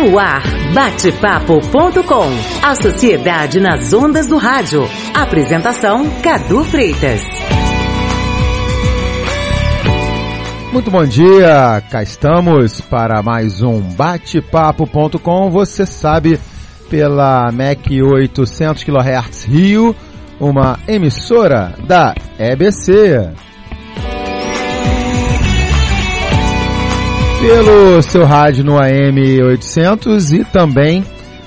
No ar, batepapo.com. A sociedade nas ondas do rádio. Apresentação Cadu Freitas. Muito bom dia, cá estamos para mais um batepapo.com. Você sabe, pela MEC 800 kHz Rio, uma emissora da EBC. Pelo seu rádio no AM 800 e também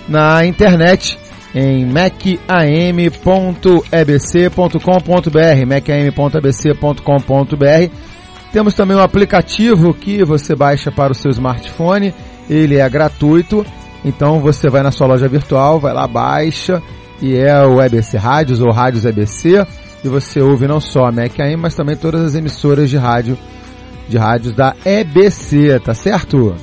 na internet em macam.ebc.com.br, macam.ebc.com.br. Temos também um aplicativo que você baixa para o seu smartphone, ele é gratuito, então você vai na sua loja virtual, vai lá, baixa, e é o EBC Rádios ou Rádios EBC, e você ouve não só a MacAM, mas também todas as emissoras de rádio de rádios da EBC, tá certo?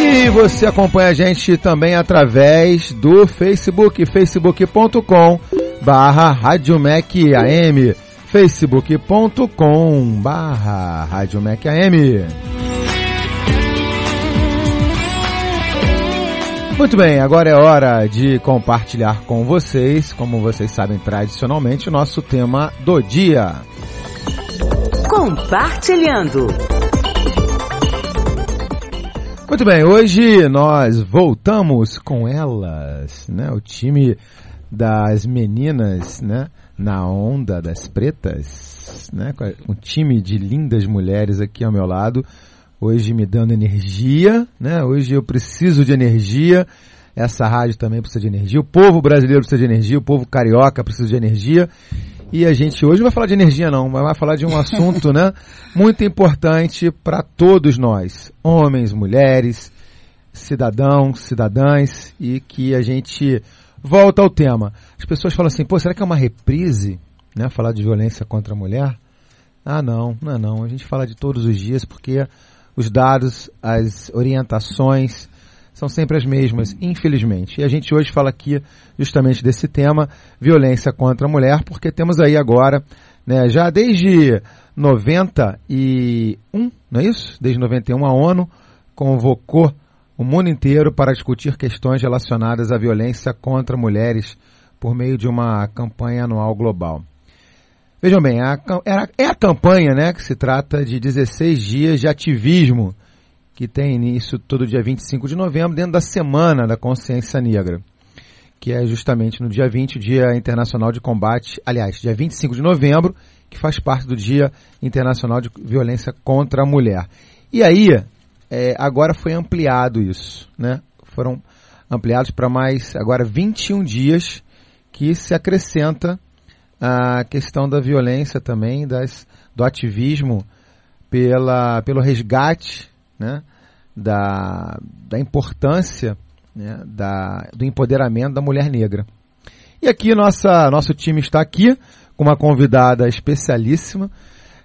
E você acompanha a gente também através do Facebook, facebook.com barra Rádio Mac AM, facebook.com barra Rádio Muito bem, agora é hora de compartilhar com vocês, como vocês sabem tradicionalmente, o nosso tema do dia. Compartilhando. Muito bem, hoje nós voltamos com elas, né? O time das meninas, né? Na onda das pretas, né? Um time de lindas mulheres aqui ao meu lado hoje me dando energia, né? Hoje eu preciso de energia. Essa rádio também precisa de energia. O povo brasileiro precisa de energia. O povo carioca precisa de energia. E a gente hoje não vai falar de energia não, mas vai falar de um assunto, né? Muito importante para todos nós, homens, mulheres, cidadãos, cidadãs, e que a gente volta ao tema. As pessoas falam assim, pô, será que é uma reprise, né? Falar de violência contra a mulher? Ah, não, não é não. A gente fala de todos os dias porque os dados, as orientações são sempre as mesmas, infelizmente. E a gente hoje fala aqui justamente desse tema, violência contra a mulher, porque temos aí agora, né, já desde 91, não é isso? Desde 91 a ONU convocou o mundo inteiro para discutir questões relacionadas à violência contra mulheres por meio de uma campanha anual global. Vejam bem, a, é a campanha né, que se trata de 16 dias de ativismo, que tem início todo dia 25 de novembro, dentro da Semana da Consciência Negra, que é justamente no dia 20, o Dia Internacional de Combate, aliás, dia 25 de novembro, que faz parte do Dia Internacional de Violência contra a Mulher. E aí, é, agora foi ampliado isso, né? Foram ampliados para mais, agora 21 dias, que se acrescenta a questão da violência também, das, do ativismo pela, pelo resgate né, da, da importância né, da, do empoderamento da mulher negra. E aqui nossa, nosso time está aqui com uma convidada especialíssima.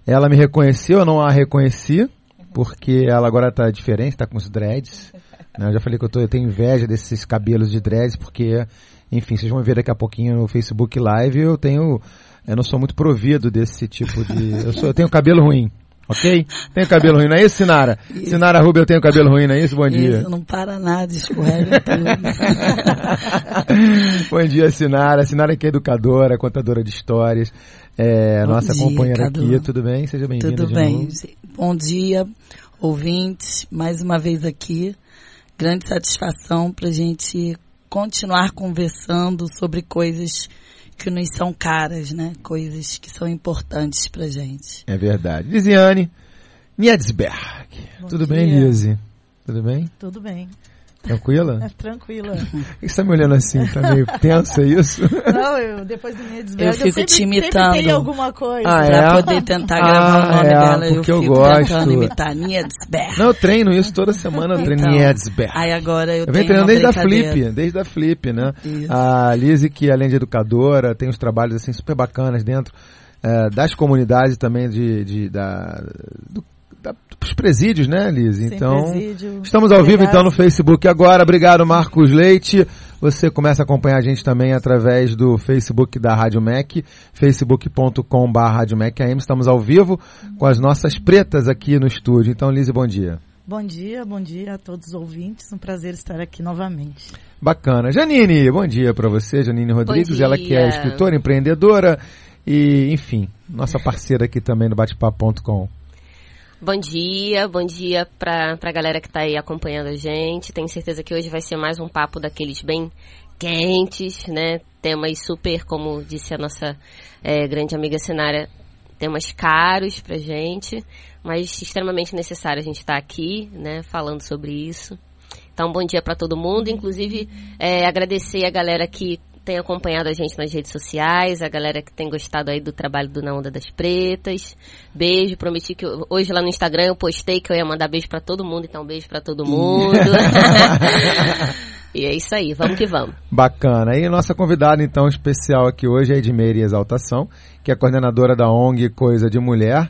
Ela me reconheceu, eu não a reconheci, porque ela agora está diferente, está com os dreads. Né? Eu já falei que eu, tô, eu tenho inveja desses cabelos de dreads, porque enfim, vocês vão ver daqui a pouquinho no Facebook Live, eu tenho, eu não sou muito provido desse tipo de, eu, sou, eu tenho cabelo ruim. Ok? Tenho cabelo ruim, não é isso, Sinara? Isso. Sinara Rubio, eu tenho cabelo ruim, não é isso? Bom dia. Isso, não para nada, escorrega tudo. Bom dia, Sinara. Sinara que é educadora, contadora de histórias, é, nossa dia, companheira Cadu. aqui. Tudo bem? Seja bem-vinda Tudo bem. Novo. Bom dia, ouvintes. Mais uma vez aqui. Grande satisfação para a gente continuar conversando sobre coisas que nos são caras, né? Coisas que são importantes pra gente. É verdade. Lisiane Nietzberg. Tudo dia. bem, Lise? Tudo bem? Tudo bem. Tranquila? É, tranquila. Por que você tá me olhando assim? Tá meio tensa é isso? Não, eu depois do minha Eu fico eu sempre, te imitando. Sempre tem alguma coisa. Ah, pra é? poder tentar gravar ah, o nome é, dela. Porque eu, eu gosto. tentando imitar Nietzberg. Não, eu treino isso toda semana, eu treino então, Nietzberg. Aí agora eu, eu venho treinando desde a Flip, desde a Flip, né? Isso. A Lizzie, que além de educadora, tem uns trabalhos assim super bacanas dentro é, das comunidades também de, de da, do os presídios, né, Liz? Sem Então, presídio, estamos ao vivo então no. Facebook agora. Obrigado, Marcos Leite. Você começa a acompanhar a gente também através do Facebook da Rádio MEC, facebook.com.br Rádio AM. Estamos ao vivo com as nossas pretas aqui no estúdio. Então, Liz, bom dia. Bom dia, bom dia a todos os ouvintes. Um prazer estar aqui novamente. Bacana. Janine, bom dia para você, Janine Rodrigues, dia. ela que é escritora, empreendedora e, enfim, nossa parceira aqui também no batepapo.com. Bom dia, bom dia pra, pra galera que tá aí acompanhando a gente. Tenho certeza que hoje vai ser mais um papo daqueles bem quentes, né? Temas super, como disse a nossa eh, grande amiga Sinara, temas caros pra gente, mas extremamente necessário a gente estar aqui, né? Falando sobre isso. Então, bom dia pra todo mundo. Inclusive, eh, agradecer a galera que tem acompanhado a gente nas redes sociais, a galera que tem gostado aí do trabalho do Na Onda das Pretas. Beijo, prometi que eu- hoje lá no Instagram eu postei que eu ia mandar beijo pra todo mundo, então beijo pra todo mundo. e é isso aí, vamos que vamos. Bacana. E nossa convidada, então, especial aqui hoje é Edmeire Exaltação, que é coordenadora da ONG Coisa de Mulher,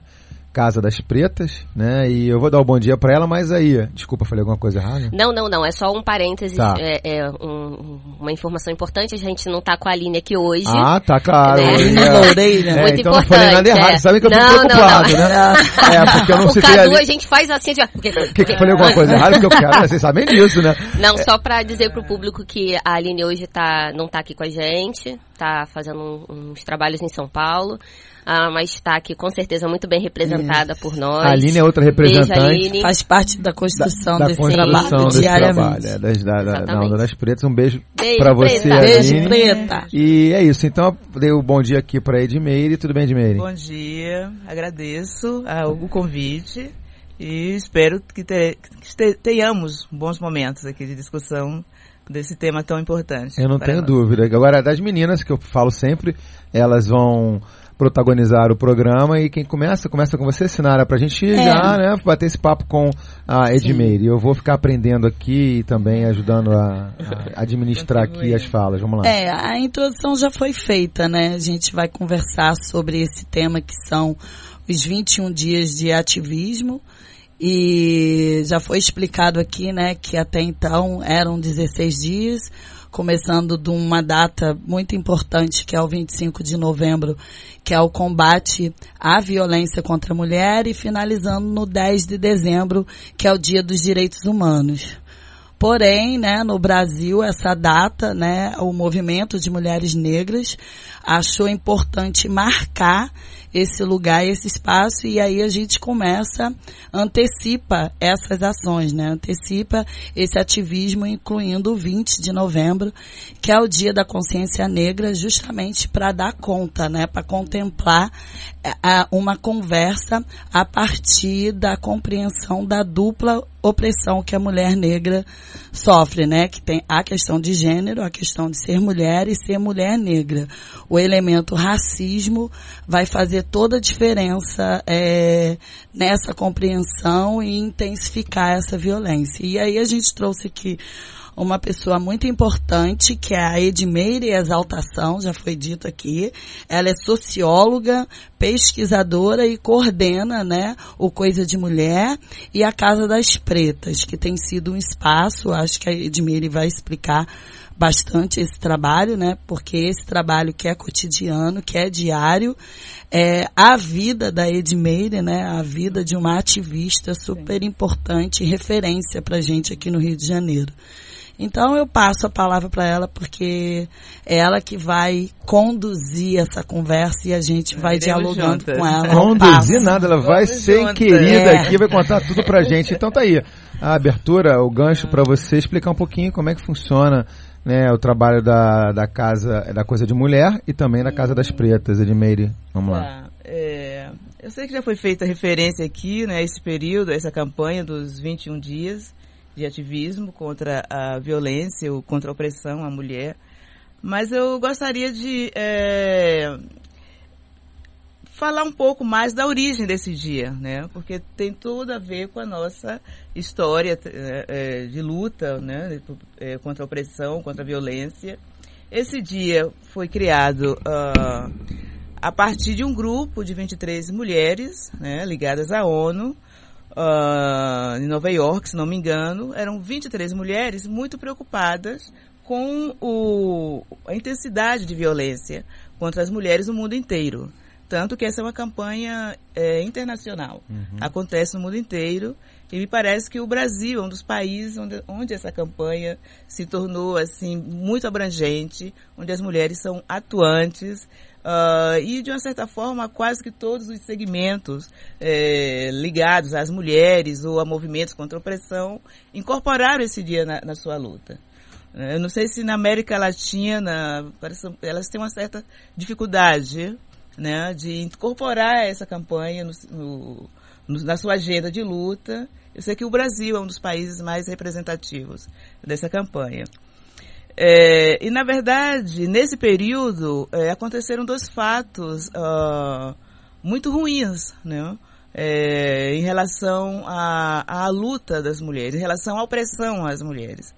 Casa das Pretas, né? E eu vou dar o bom dia para ela, mas aí, desculpa, falei alguma coisa errada? Não, não, não, é só um parênteses, Tá. é, é um- uma informação importante, a gente não tá com a Aline aqui hoje. Ah, tá, claro. É. Eu ia- Menina Loureira. É, Muito então não falei nada importante, errado. é. Sabem que eu fico Não, não, preocupado, não. né? É, porque eu não o citei Cadu ali. a gente faz assim, tipo, porque, O que, que eu falei alguma coisa errada? Porque eu quero, né? vocês sabem disso, né? Não, só pra dizer pro público que a Aline hoje tá, não tá aqui com a gente, tá fazendo um- uns trabalhos em São Paulo, ah, mas tá aqui com certeza muito bem representada por nós. A Aline é outra Beijo, representante. Aline. Faz parte da construção da desse construção trabalho desse diariamente. trabalho, é, das, da, da, da. Onda das Pretas. Um beijo, Beijo, pra você. Beijo, Aline. preta. E é isso, então eu dei o bom dia aqui pra Edmeire. Tudo bem, Edmeire? Bom dia, agradeço ah, o convite e espero que, te- que te- tenhamos bons momentos aqui de discussão desse tema tão importante. Eu não para tenho nós. dúvida. Agora, das meninas, que eu falo sempre, elas vão protagonizar o programa e quem começa, começa com você, Sinara, pra gente É. já, né, bater esse papo com a Edmeire. Eu vou ficar aprendendo aqui e também ajudando a, a administrar aqui as falas. Vamos lá. É, a introdução já foi feita, né? A gente vai conversar sobre esse tema que são os 21 dias de ativismo. E já foi explicado aqui, né, que até então eram 16 dias, começando de uma data muito importante, que é o 25 de novembro, que é o combate à violência contra a mulher, e finalizando no 10 de dezembro, que é o Dia dos Direitos Humanos. Porém, né, no Brasil, essa data, né, o movimento de mulheres negras achou importante marcar esse lugar, esse espaço, e aí a gente começa, antecipa essas ações, né, antecipa esse ativismo, incluindo o 20 de novembro, que é o Dia da Consciência Negra, justamente para dar conta, né, para contemplar eh, a- uma conversa a partir da compreensão da dupla opressão que a mulher negra sofre, né? Que tem a questão de gênero, a questão de ser mulher e ser mulher negra. O elemento racismo vai fazer toda a diferença eh, nessa compreensão e intensificar essa violência. E aí a gente trouxe aqui uma pessoa muito importante, que é a Edmeire Exaltação, já foi dito aqui. Ela é socióloga, pesquisadora e coordena, né, o Coisa de Mulher e a Casa das Pretas, que tem sido um espaço, acho que a Edmeire vai explicar bastante esse trabalho, né, porque esse trabalho que é cotidiano, que é diário, é a vida da Edmeire, né, a vida de uma ativista super importante referência pra gente aqui no Rio de Janeiro. Então eu passo a palavra para ela porque é ela que vai conduzir essa conversa e a gente vai Iremos dialogando juntas. com ela. Conduzir nada, ela vai Vamos ser juntas. querida É. aqui, vai contar tudo pra gente. Então tá aí, a abertura, o gancho pra você explicar um pouquinho como é que funciona né, o trabalho da, da casa, da coisa de mulher e também da Casa das Pretas, Edmeire. Vamos lá. Tá, é, eu sei que já foi feita referência aqui, né, esse período, essa campanha dos 21 dias de ativismo contra a violência, ou contra a opressão à mulher. Mas eu gostaria de é, falar um pouco mais da origem desse dia, né? Porque tem tudo a ver com a nossa história é, é, de luta, né? é, contra a opressão, contra a violência. Esse dia foi criado ah, a partir de um grupo de 23 mulheres, né, ligadas à ONU, uh, em Nova York, se não me engano, eram 23 mulheres muito preocupadas com o, a intensidade de violência contra as mulheres no mundo inteiro. Tanto que essa é uma campanha é, internacional. Uhum. Acontece no mundo inteiro. E me parece que o Brasil é um dos países onde, onde essa campanha se tornou assim muito abrangente, onde as mulheres são atuantes Uh, e, de uma certa forma, quase que todos os segmentos é, ligados às mulheres ou a movimentos contra a opressão incorporaram esse dia na, na sua luta. Eu não sei se na América Latina parece, elas têm uma certa dificuldade né, de incorporar essa campanha no, no, no, na sua agenda de luta. Eu sei que o Brasil é um dos países mais representativos dessa campanha. É, e, na verdade, nesse período, é, aconteceram dois fatos uh, muito ruins, né? É, em relação à, à luta das mulheres, em relação à opressão às mulheres.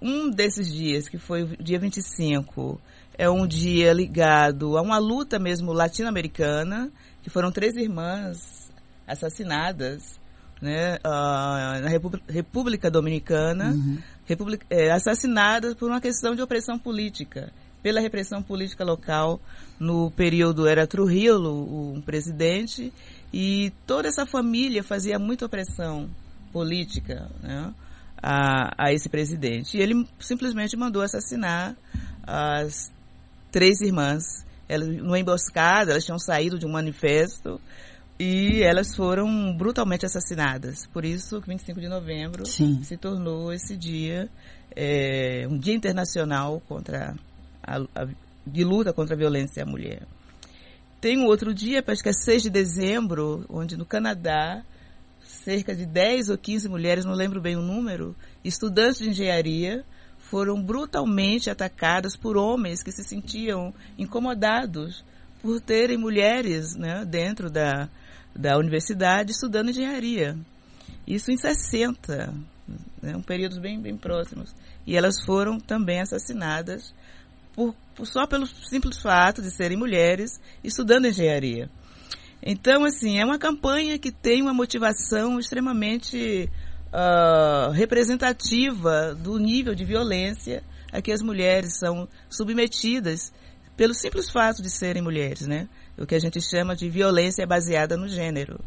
Um desses dias, que foi o dia 25, é um dia ligado a uma luta mesmo latino-americana, que foram três irmãs assassinadas né, uh, na República Dominicana, uhum. República, é, assassinadas por uma questão de opressão política, pela repressão política local. No período era Trujillo, um presidente, e toda essa família fazia muita opressão política né, a, a esse presidente. E ele simplesmente mandou assassinar as três irmãs. Elas, numa emboscada, elas tinham saído de um manifesto e elas foram brutalmente assassinadas. Por isso, 25 de novembro Sim. se tornou esse dia, é, um dia internacional contra a, a, de luta contra a violência à mulher. Tem um outro dia, acho que é 6 de dezembro, onde no Canadá, cerca de 10 ou 15 mulheres, não lembro bem o número, estudantes de engenharia, foram brutalmente atacadas por homens que se sentiam incomodados por terem mulheres né, dentro da, da universidade estudando engenharia. Isso em 60, né, um período bem, bem próximos. E elas foram também assassinadas por, por, só pelo simples fato de serem mulheres estudando engenharia. Então, assim, é uma campanha que tem uma motivação extremamente uh, representativa do nível de violência a que as mulheres são submetidas pelo simples fato de serem mulheres, né? O que a gente chama de violência baseada no gênero.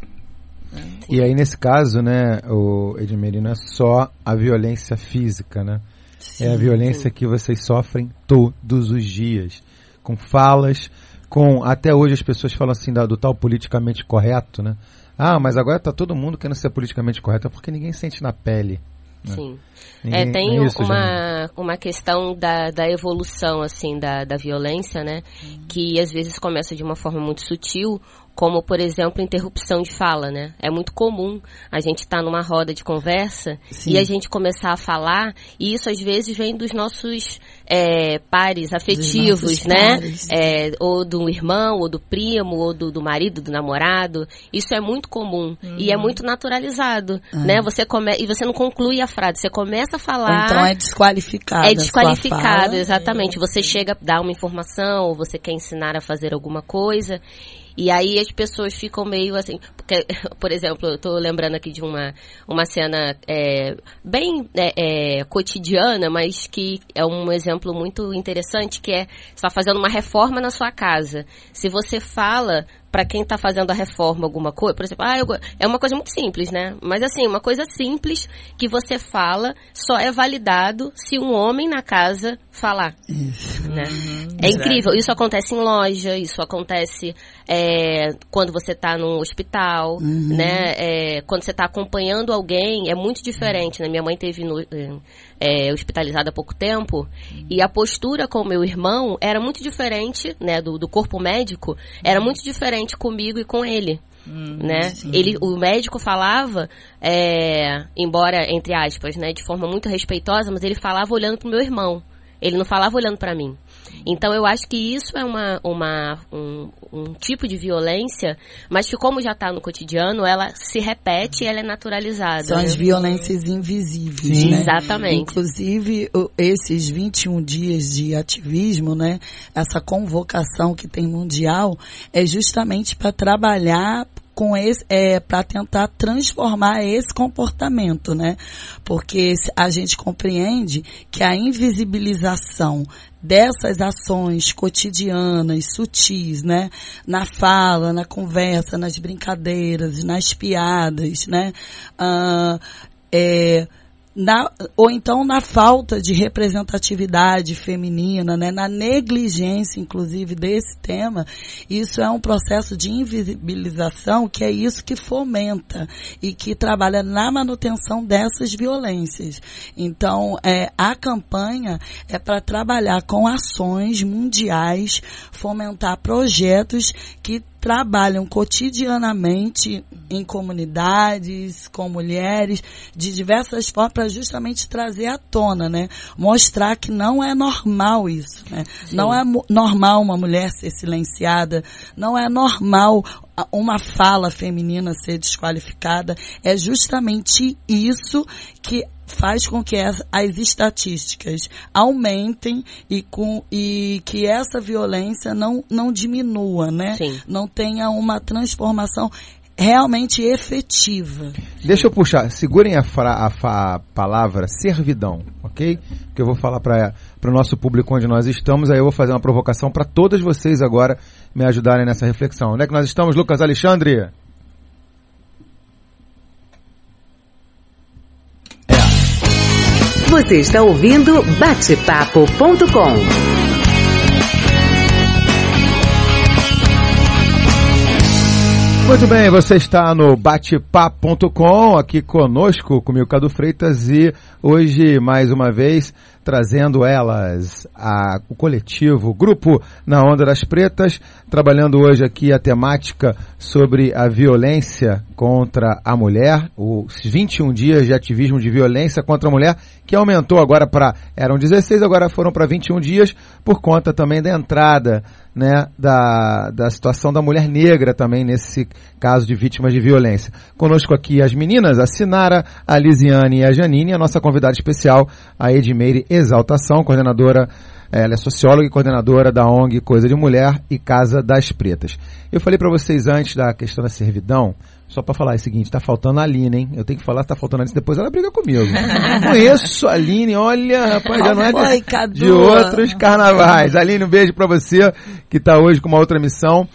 Né? E aí, nesse caso, né, o Edmir, não é só a violência física, né? Sim, é a violência sim. que vocês sofrem todos os dias. Com falas, com. Até hoje as pessoas falam assim do, do tal politicamente correto, né? Ah, mas agora está todo mundo querendo ser politicamente correto, é porque ninguém sente na pele. Né? Sim. Ninguém, é, tem é isso, uma, uma questão da, da evolução, assim, da, da violência, né? Uhum. Que às vezes começa de uma forma muito sutil, como, por exemplo, interrupção de fala, né? É muito comum a gente estar tá numa roda de conversa Sim. e a gente começar a falar, e isso às vezes vem dos nossos é, pares afetivos, né? Pares. É, ou do irmão, ou do primo, ou do, do marido, do namorado. Isso é muito comum uhum. e é muito naturalizado, uhum. né? Você come e você não conclui a frase, você começa a falar. Então é desqualificado. É desqualificado, exatamente. Você chega a dar uma informação, ou você quer ensinar a fazer alguma coisa e aí as pessoas ficam meio assim, porque, por exemplo, eu tô lembrando aqui de uma, uma cena é, bem é, é, cotidiana, mas que é um exemplo muito interessante, que é está fazendo uma reforma na sua casa. Se você fala para quem está fazendo a reforma alguma coisa, por exemplo, ah, eu, é uma coisa muito simples, né? Mas assim, uma coisa simples que você fala só é validado se um homem na casa falar. Isso. Né? Uhum, é incrível. Isso acontece em loja, isso acontece é, quando você está num hospital, uhum. né? É, quando você está acompanhando alguém, é muito diferente, né? Minha mãe teve no, é, hospitalizada há pouco tempo uhum. e a postura com o meu irmão era muito diferente, né? Do, do corpo médico, era muito diferente comigo e com ele. Hum, né? Ele, o médico falava, é, embora entre aspas, né, de forma muito respeitosa, mas ele falava olhando para o meu irmão. Ele não falava olhando para mim. Então eu acho que isso é uma, uma, um, um tipo de violência, mas que como já está no cotidiano, ela se repete e ela é naturalizada. São né? as violências invisíveis, Sim. né? Exatamente. Inclusive, esses 21 dias de ativismo, né? Essa convocação que tem mundial é justamente para trabalhar com esse é, para tentar transformar esse comportamento, né? Porque a gente compreende que a invisibilização dessas ações cotidianas, sutis, né? Na fala, na conversa, nas brincadeiras, nas piadas, né? Ah, é, na, ou então na falta de representatividade feminina, né, na negligência, inclusive, desse tema, isso é um processo de invisibilização que é isso que fomenta e que trabalha na manutenção dessas violências. Então, é, a campanha é para trabalhar com ações mundiais, fomentar projetos que trabalham cotidianamente em comunidades, com mulheres, de diversas formas, para justamente trazer à tona, né? Mostrar que não é normal isso, né? Não é normal uma mulher ser silenciada, não é normal uma fala feminina ser desqualificada. É justamente isso que faz com que as, as estatísticas aumentem e, com, e que essa violência não, não diminua, né? Sim. Não tenha uma transformação realmente efetiva. Deixa eu puxar, segurem a, fra, a, a palavra servidão, ok? Que eu vou falar para o nosso público onde nós estamos, aí eu vou fazer uma provocação para todas vocês agora me ajudarem nessa reflexão. Onde é que nós estamos, Lucas Alexandre? Você está ouvindo batepapo.com. Muito bem, você está no batepapo.com, aqui conosco, comigo Cadu Freitas, e hoje, mais uma vez, trazendo elas, a, o coletivo, o grupo Na Onda das Pretas, trabalhando hoje aqui a temática sobre a violência contra a mulher, os 21 dias de ativismo de violência contra a mulher, que aumentou agora para, eram 16, agora foram para 21 dias, por conta também da entrada né, da, da situação da mulher negra também nesse caso de vítimas de violência. Conosco aqui as meninas, a Sinara, a Lisiane e a Janine, a nossa convidada especial, a Edmeire Exaltação, coordenadora, ela é socióloga e coordenadora da ONG Coisa de Mulher e Casa das Pretas. Eu falei para vocês antes da questão da servidão, só para falar o seguinte, tá faltando a Aline, hein? Eu tenho que falar, tá faltando a Aline, depois ela briga comigo. Conheço a Aline, olha, rapaz, já não é de, de outros carnavais. Aline, um beijo para você, que tá hoje com uma outra missão.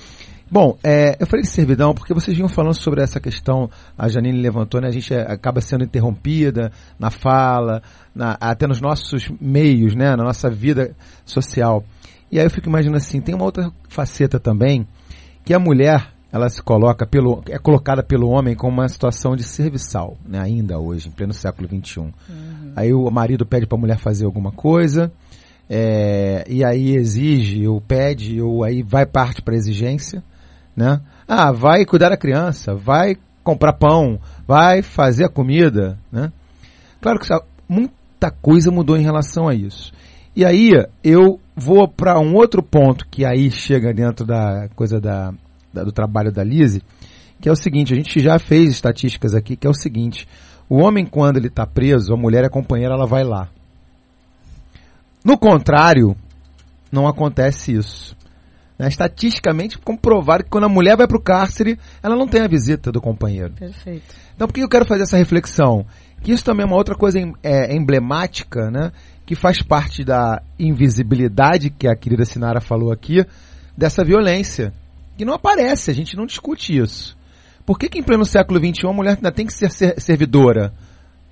Bom, é, eu falei de servidão porque vocês vinham falando sobre essa questão, a Janine levantou, né? A gente é, acaba sendo interrompida na fala, na, até nos nossos meios, né? Na nossa vida social. E aí eu fico imaginando assim, tem uma outra faceta também, que a mulher, ela se coloca pelo, é colocada pelo homem como uma situação de serviçal, né? ainda hoje, em pleno século XXI. Uhum. Aí o marido pede para a mulher fazer alguma coisa, é, e aí exige, ou pede, ou aí vai parte para exigência, né? Ah, vai cuidar da criança, vai comprar pão, vai fazer a comida, né? Claro que muita coisa mudou em relação a isso. E aí eu vou para um outro ponto que aí chega dentro da coisa da da, do trabalho da Lise, que é o seguinte, a gente já fez estatísticas aqui, que é o seguinte, o homem quando ele está preso, a mulher é companheira, ela vai lá. No contrário, não acontece isso. Né? Estatisticamente comprovado que quando a mulher vai para o cárcere, ela não tem a visita do companheiro. Perfeito. Então por que eu quero fazer essa reflexão? Que isso também é uma outra coisa é, emblemática, né? que faz parte da invisibilidade que a querida Sinara falou aqui, dessa violência que não aparece, a gente não discute isso. Por que, que em pleno século XXI a mulher ainda tem que ser servidora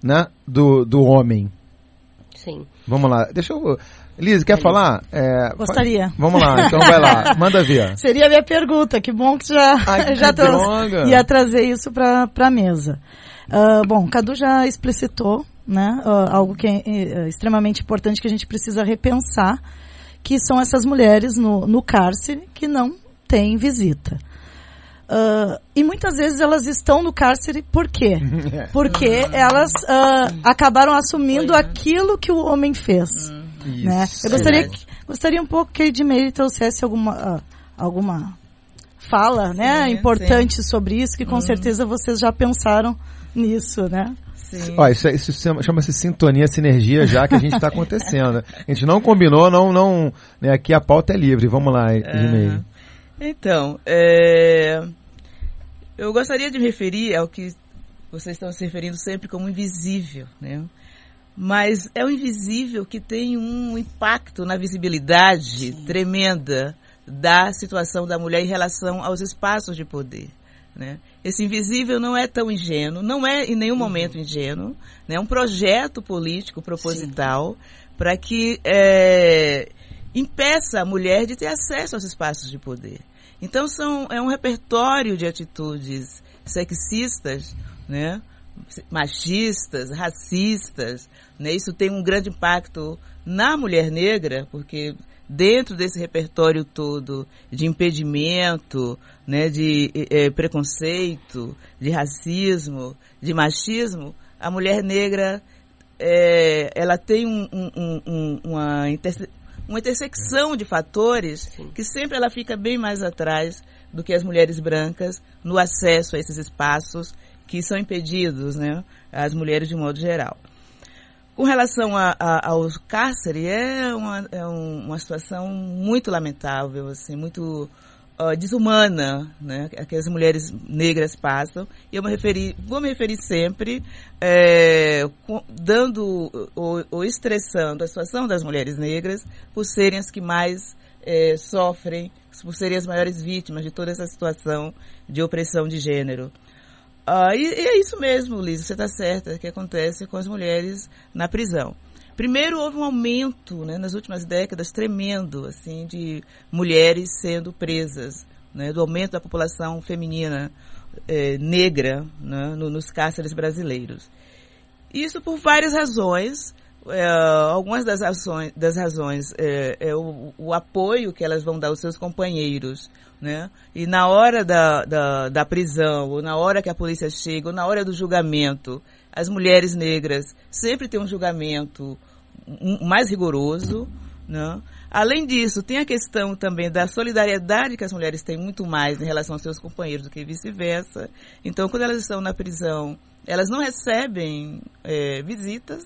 né, do, do homem? Sim. Vamos lá, deixa eu. Liz, quer falar? É, Gostaria. Vamos lá, então vai lá, manda ver. Seria a minha pergunta, que bom que já, Ai, já que ia trazer isso para a mesa. Uh, bom, Cadu já explicitou né, uh, algo que é uh, extremamente importante que a gente precisa repensar, que são essas mulheres no, no cárcere que não tem visita. Uh, e muitas vezes elas estão no cárcere por quê? Porque elas uh, acabaram assumindo Foi, né? aquilo que o homem fez. Hum. né? Eu gostaria, gostaria um pouco que a Edmeire trouxesse alguma, uh, alguma fala né, importante sim. sobre isso, que com hum. certeza vocês já pensaram nisso, né? Sim. Ó, isso, isso chama-se sintonia, sinergia já que a gente está acontecendo. A gente não combinou, não, não. Né, aqui a pauta é livre. Vamos lá, Edmeire. Então, é... Eu gostaria de me referir ao que vocês estão se referindo sempre como invisível, né? Mas é o invisível que tem um impacto na visibilidade Sim. tremenda da situação da mulher em relação aos espaços de poder. Né? Esse invisível não é tão ingênuo, não é em nenhum uhum. momento ingênuo, né? é um projeto político proposital para que é, impeça a mulher de ter acesso aos espaços de poder. Então são, é um repertório de atitudes sexistas, né? machistas, racistas. Né? Isso tem um grande impacto na mulher negra, porque dentro desse repertório todo de impedimento, né, de é, preconceito, de racismo, de machismo, a mulher negra é, ela tem um, um, um, uma, uma intersecção de fatores Sim. que sempre ela fica bem mais atrás do que as mulheres brancas no acesso a esses espaços que são impedidos, né, às mulheres de modo geral. Com relação a, a, ao cárcere, é uma, é uma situação muito lamentável, assim, muito uh, desumana, né, que as mulheres negras passam. E eu me referi, vou me referir sempre, é, dando ou, ou, estressando a situação das mulheres negras por serem as que mais é, sofrem, por serem as maiores vítimas de toda essa situação de opressão de gênero. Uh, e, e, é isso mesmo, Liz, você está certa, que acontece com as mulheres na prisão. Primeiro, houve um aumento né, nas últimas décadas tremendo assim, de mulheres sendo presas, né, do aumento da população feminina eh, negra né, no, nos cárceres brasileiros. Isso por várias razões. É, algumas das, ações, das razões é, é o, o, apoio que elas vão dar aos seus companheiros, né? E na hora da, da, da, prisão, ou na hora que a polícia chega, ou na hora do julgamento, as mulheres negras sempre têm um julgamento mais rigoroso, né? Além disso, tem a questão também da solidariedade que as mulheres têm muito mais em relação aos seus companheiros do que vice-versa. Então, quando elas estão na prisão, elas não recebem é, visitas,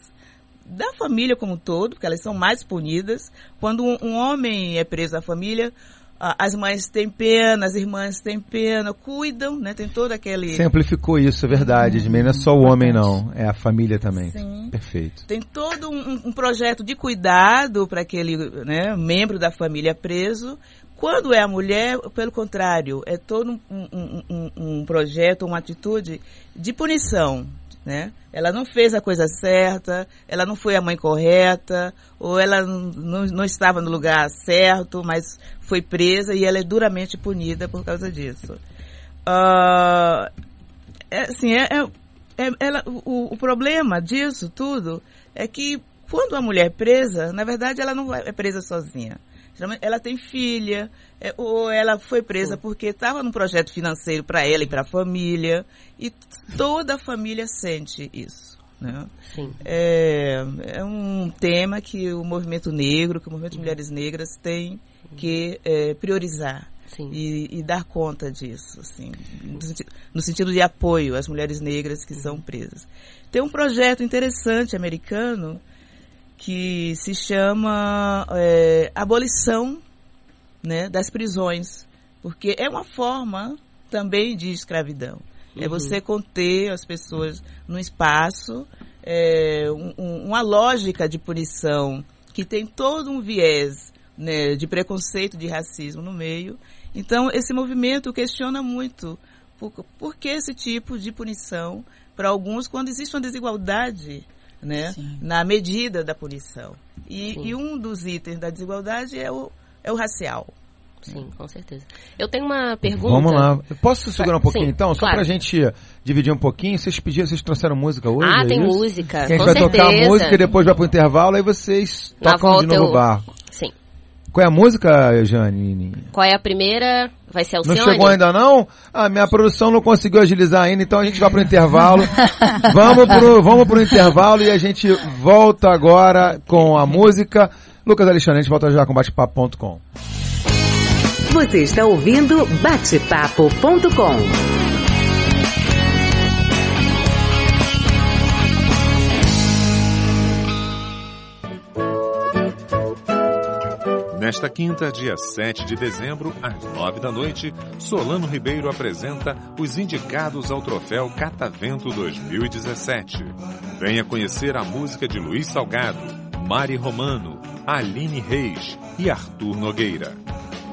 da família como um todo, porque elas são mais punidas. Quando um, um homem é preso à família, as mães têm pena, as irmãs têm pena, cuidam, né? Tem todo aquele. Você amplificou isso, é verdade, Edmê. Não é só o homem, não. É a família também. Sim. Perfeito. Tem todo um, um projeto de cuidado para aquele né, membro da família preso. Quando é a mulher, pelo contrário, é todo um, um, um projeto, uma atitude de punição, né? Ela não fez a coisa certa, ela não foi a mãe correta, ou ela não, não estava no lugar certo, mas foi presa e ela é duramente punida por causa disso. Uh, é, assim, é, é, é ela, o, o, problema disso tudo é que quando a mulher é presa, na verdade ela não é presa sozinha. Ela tem filha, é, ou ela foi presa porque estava num projeto financeiro para ela e para a família, e toda a família sente isso. Né? É, é um tema que o movimento negro, que o movimento de mulheres negras tem que é, priorizar. E, e, dar conta disso, assim, no sentido, no sentido de apoio às mulheres negras que são presas. Tem um projeto interessante americano que se chama é, Abolição né, das Prisões, porque é uma forma também de escravidão. É uhum. É você conter as pessoas no espaço, é, um, uma lógica de punição que tem todo um viés né, de preconceito, de racismo no meio. Então, esse movimento questiona muito por, por que esse tipo de punição para alguns quando existe uma desigualdade né, na medida da punição. E, e, um dos itens da desigualdade é o, é o racial. Sim, com certeza. Eu tenho uma pergunta. Vamos lá. Posso segurar um pouquinho Sim, então? Só claro. pra gente dividir um pouquinho. Vocês pediram, vocês trouxeram música hoje? Ah, é tem isso? música. Que a gente vai certeza. tocar a música e depois vai pro intervalo, aí vocês tocam de novo o barco. Sim. Qual é a música, Jane? Qual é a primeira? Vai ser Alcione? Não chegou ainda não? A minha produção não conseguiu agilizar ainda, então a gente vai pro intervalo. vamos, pro, vamos pro intervalo e a gente volta agora com a música. Lucas Alexandre, a gente volta já com batepapo.com. Você está ouvindo batepapo.com. Nesta quinta, dia 7 de dezembro, às 9 da noite, Solano Ribeiro apresenta os indicados ao troféu Catavento 2017. Venha conhecer a música de Luiz Salgado, Mari Romano, Aline Reis e Arthur Nogueira.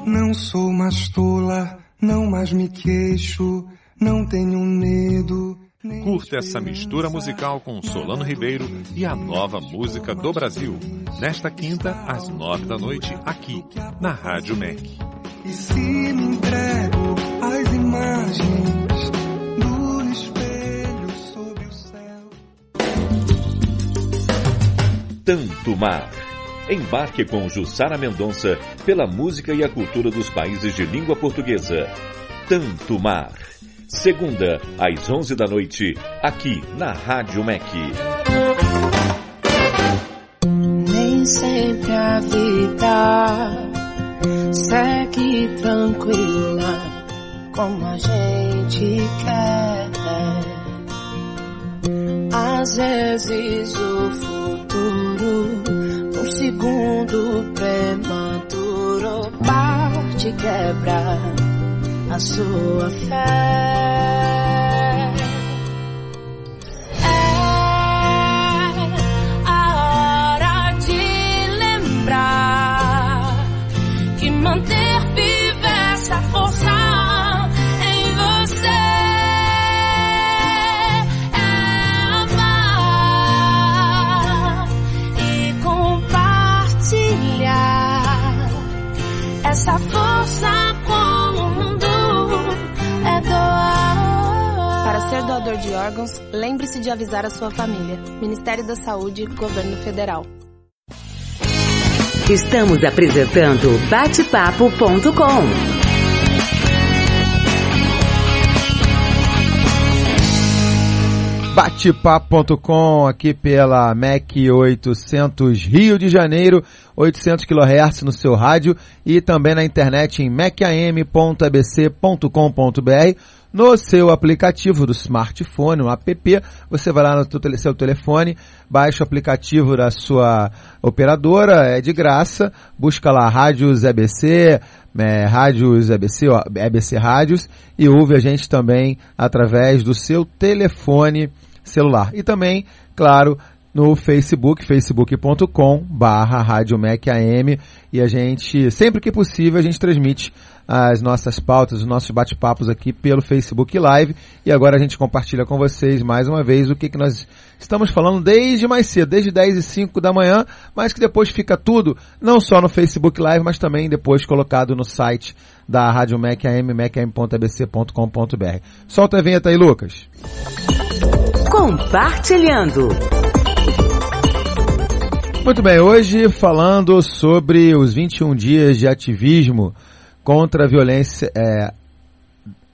Não sou mais tola, não mais me queixo, não tenho medo. Curta essa mistura musical com Solano Ribeiro e a nova música do Brasil. Nesta quinta, às nove da noite, aqui, na Rádio MEC. E se me entrego às imagens do espelho sob o céu. Tanto Mar. Embarque com Jussara Mendonça pela música e a cultura dos países de língua portuguesa. Tanto Mar. Segunda, às 11 da noite, aqui na Rádio MEC. Nem sempre a vida segue tranquila como a gente quer. Às vezes o futuro, num segundo prematuro, parte quebra a sua fé. Doador de órgãos, lembre-se de avisar a sua família. Ministério da Saúde, Governo Federal. Estamos apresentando batepapo.com. Batepapo.com aqui pela MEC 800 Rio de Janeiro, 800 kHz no seu rádio e também na internet em mecam.abc.com.br. No seu aplicativo do smartphone, no app, você vai lá no seu telefone, baixa o aplicativo da sua operadora, é de graça, busca lá Rádios EBC, é, Rádios EBC, ó, EBC Rádios, e ouve a gente também através do seu telefone celular. E também, claro, no Facebook, facebook.com barra e a gente, sempre que possível, a gente transmite as nossas pautas, os nossos bate-papos aqui pelo Facebook Live e agora a gente compartilha com vocês mais uma vez o que, que nós estamos falando desde mais cedo, desde 10 e 5 da manhã, mas que depois fica tudo, não só no Facebook Live, mas também depois colocado no site da Rádio Mac AM, macam.abc.com.br. Solta a vinheta aí, Lucas. Compartilhando. Muito bem, hoje falando sobre os 21 dias de ativismo contra a violência, é,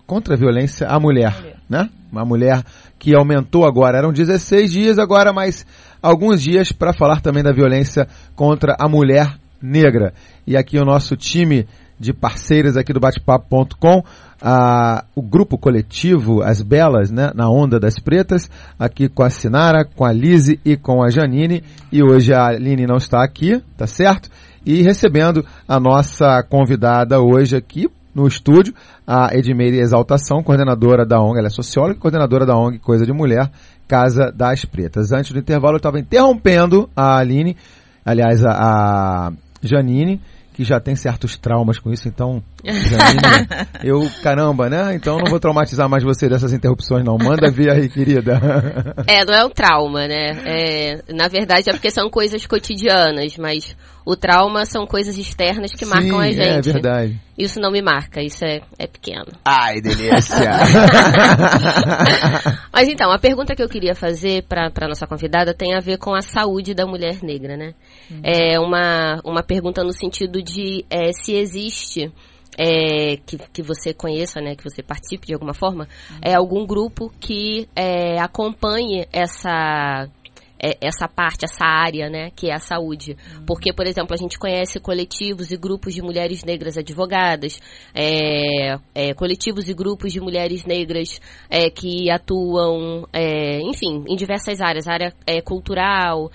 contra a violência à mulher, né? Uma mulher que aumentou agora, eram 16 dias, agora mais alguns dias para falar também da violência contra a mulher negra. E aqui o nosso time de parceiras aqui do batepapo.com, o grupo coletivo As Belas, né, na Onda das Pretas, aqui com a Sinara, com a Lise e com a Janine, e hoje a Aline não está aqui, tá certo? E recebendo a nossa convidada hoje aqui no estúdio, a Edmeire Exaltação, coordenadora da ONG, ela é socióloga e coordenadora da ONG Coisa de Mulher, Casa das Pretas. Antes do intervalo eu estava interrompendo a Aline, aliás a, a Janine, que já tem certos traumas com isso, então, Janine, eu, caramba, né? Então não vou traumatizar mais você dessas interrupções, não. Manda ver aí, querida. É, não é um trauma, né? É, na verdade é porque são coisas cotidianas, mas o trauma são coisas externas que marcam a Sim, gente. É verdade. Isso não me marca, isso é, é pequeno. Ai, delícia! Mas então, a pergunta que eu queria fazer para nossa convidada tem a ver com a saúde da mulher negra, né? É uma, uma pergunta no sentido de é, se existe, é, que, que você conheça, né, que você participe de alguma forma, é algum grupo que é, acompanhe essa essa parte, essa área, né, que é a saúde. Porque, por exemplo, a gente conhece coletivos e grupos de mulheres negras advogadas, é, é, coletivos e grupos de mulheres negras é, que atuam, é, enfim, em diversas áreas, área é, cultural,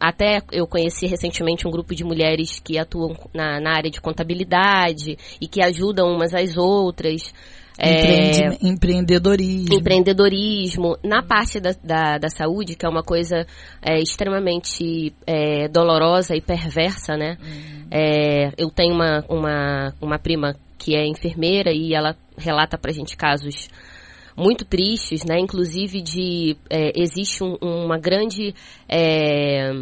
até eu conheci recentemente um grupo de mulheres que atuam na, na área de contabilidade e que ajudam umas às outras. É, empreendedorismo. Empreendedorismo. Na parte da, da, da saúde, que é uma coisa é, extremamente é, dolorosa e perversa, né? Uhum. É, eu tenho uma, uma, uma prima que é enfermeira e ela relata pra gente casos muito tristes, né? Inclusive de é, existe um, uma grande é,